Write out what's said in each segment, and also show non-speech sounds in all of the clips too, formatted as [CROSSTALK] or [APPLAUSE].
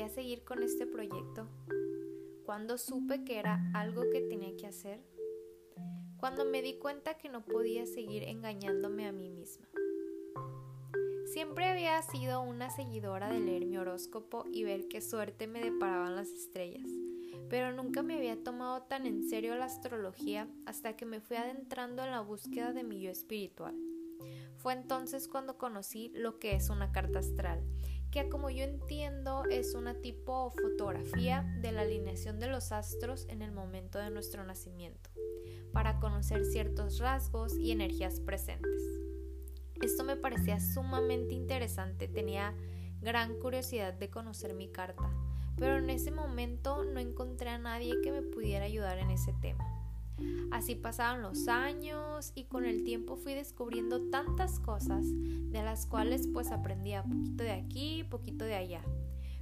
a seguir con este proyecto? ¿Cuándo supe que era algo que tenía que hacer? Cuando me di cuenta que no podía seguir engañándome a mí misma. Siempre había sido una seguidora de leer mi horóscopo y ver qué suerte me deparaban las estrellas, pero nunca me había tomado tan en serio la astrología hasta que me fui adentrando en la búsqueda de mi yo espiritual. Fue entonces cuando conocí lo que es una carta astral, que como yo entiendo es una tipo fotografía de la alineación de los astros en el momento de nuestro nacimiento, para conocer ciertos rasgos y energías presentes. Esto me parecía sumamente interesante, tenía gran curiosidad de conocer mi carta, pero en ese momento no encontré a nadie que me pudiera ayudar en ese tema. Así pasaron los años y con el tiempo fui descubriendo tantas cosas de las cuales pues aprendía poquito de aquí, poquito de allá,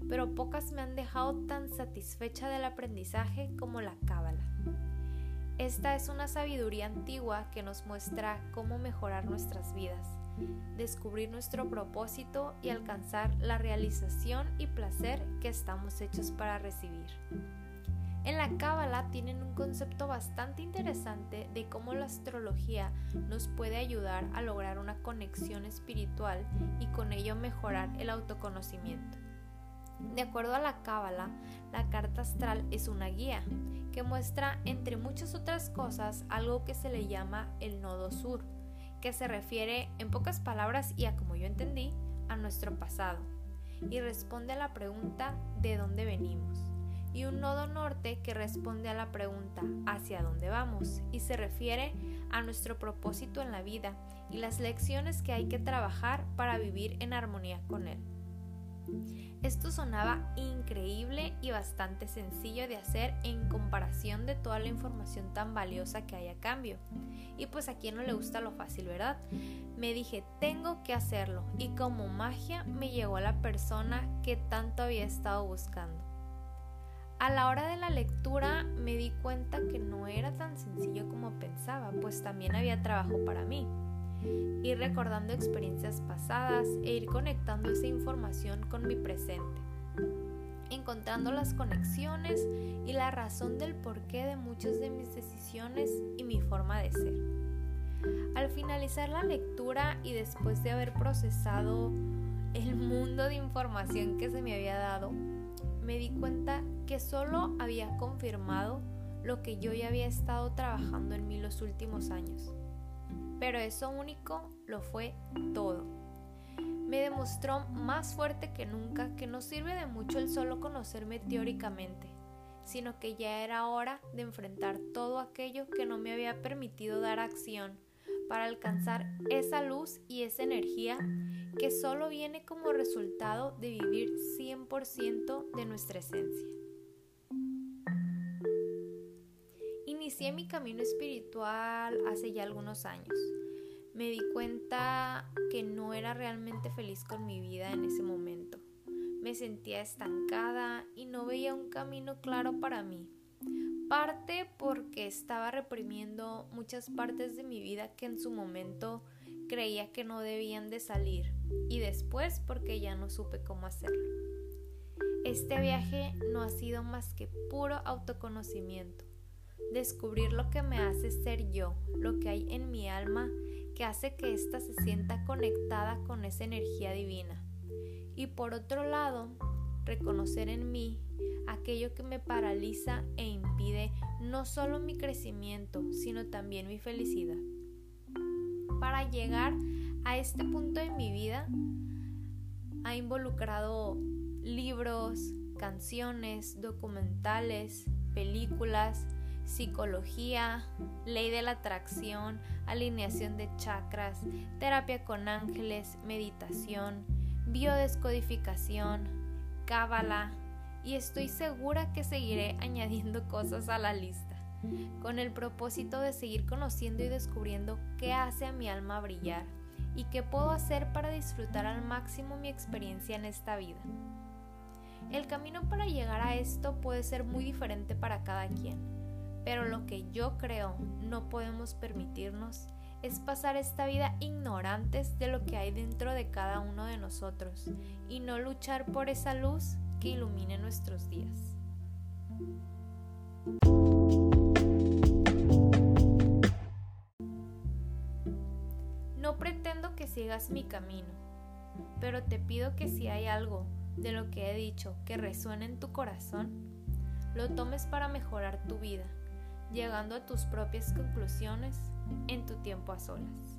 pero pocas me han dejado tan satisfecha del aprendizaje como la cábala. Esta es una sabiduría antigua que nos muestra cómo mejorar nuestras vidas descubrir nuestro propósito y alcanzar la realización y placer que estamos hechos para recibir. En la Cábala tienen un concepto bastante interesante de cómo la astrología nos puede ayudar a lograr una conexión espiritual y con ello mejorar el autoconocimiento. De acuerdo a la Cábala, la carta astral es una guía que muestra, entre muchas otras cosas, algo que se le llama el nodo sur, que se refiere, en pocas palabras y a como yo entendí, a nuestro pasado, y responde a la pregunta ¿de dónde venimos? Y un nodo norte que responde a la pregunta ¿hacia dónde vamos? y se refiere a nuestro propósito en la vida y las lecciones que hay que trabajar para vivir en armonía con él. Esto sonaba increíble y bastante sencillo de hacer en comparación de toda la información tan valiosa que hay a cambio. Y pues a quien no le gusta lo fácil, ¿verdad? Me dije, tengo que hacerlo. Y como magia me llegó la persona que tanto había estado buscando. A la hora de la lectura me di cuenta que no era tan sencillo como pensaba, pues también había trabajo para mí ir recordando experiencias pasadas e ir conectando esa información con mi presente, encontrando las conexiones y la razón del porqué de muchas de mis decisiones y mi forma de ser. Al finalizar la lectura y después de haber procesado el mundo de información que se me había dado, me di cuenta que solo había confirmado lo que yo ya había estado trabajando en mí los últimos años pero eso único lo fue todo. Me demostró más fuerte que nunca que no sirve de mucho el solo conocerme teóricamente, sino que ya era hora de enfrentar todo aquello que no me había permitido dar acción para alcanzar esa luz y esa energía que solo viene como resultado de vivir 100% de nuestra esencia. inicié mi camino espiritual hace ya algunos años. Me di cuenta que no era realmente feliz con mi vida en ese momento. Me sentía estancada y no veía un camino claro para mí. Parte porque estaba reprimiendo muchas partes de mi vida que en su momento creía que no debían de salir y después porque ya no supe cómo hacerlo. Este viaje no ha sido más que puro autoconocimiento descubrir lo que me hace ser yo, lo que hay en mi alma que hace que ésta se sienta conectada con esa energía divina. Y por otro lado, reconocer en mí aquello que me paraliza e impide no solo mi crecimiento, sino también mi felicidad. Para llegar a este punto de mi vida, ha involucrado libros, canciones, documentales, películas, psicología, ley de la atracción, alineación de chakras, terapia con ángeles, meditación, biodescodificación, cábala y estoy segura que seguiré [LAUGHS] añadiendo cosas a la lista, con el propósito de seguir conociendo y descubriendo qué hace a mi alma brillar y qué puedo hacer para disfrutar al máximo mi experiencia en esta vida. El camino para llegar a esto puede ser muy diferente para cada quien pero lo que yo creo no podemos permitirnos es pasar esta vida ignorantes de lo que hay dentro de cada uno de nosotros y no luchar por esa luz que ilumine nuestros días. Que sigas mi camino, pero te pido que si hay algo de lo que he dicho que resuene en tu corazón, lo tomes para mejorar tu vida, llegando a tus propias conclusiones en tu tiempo a solas.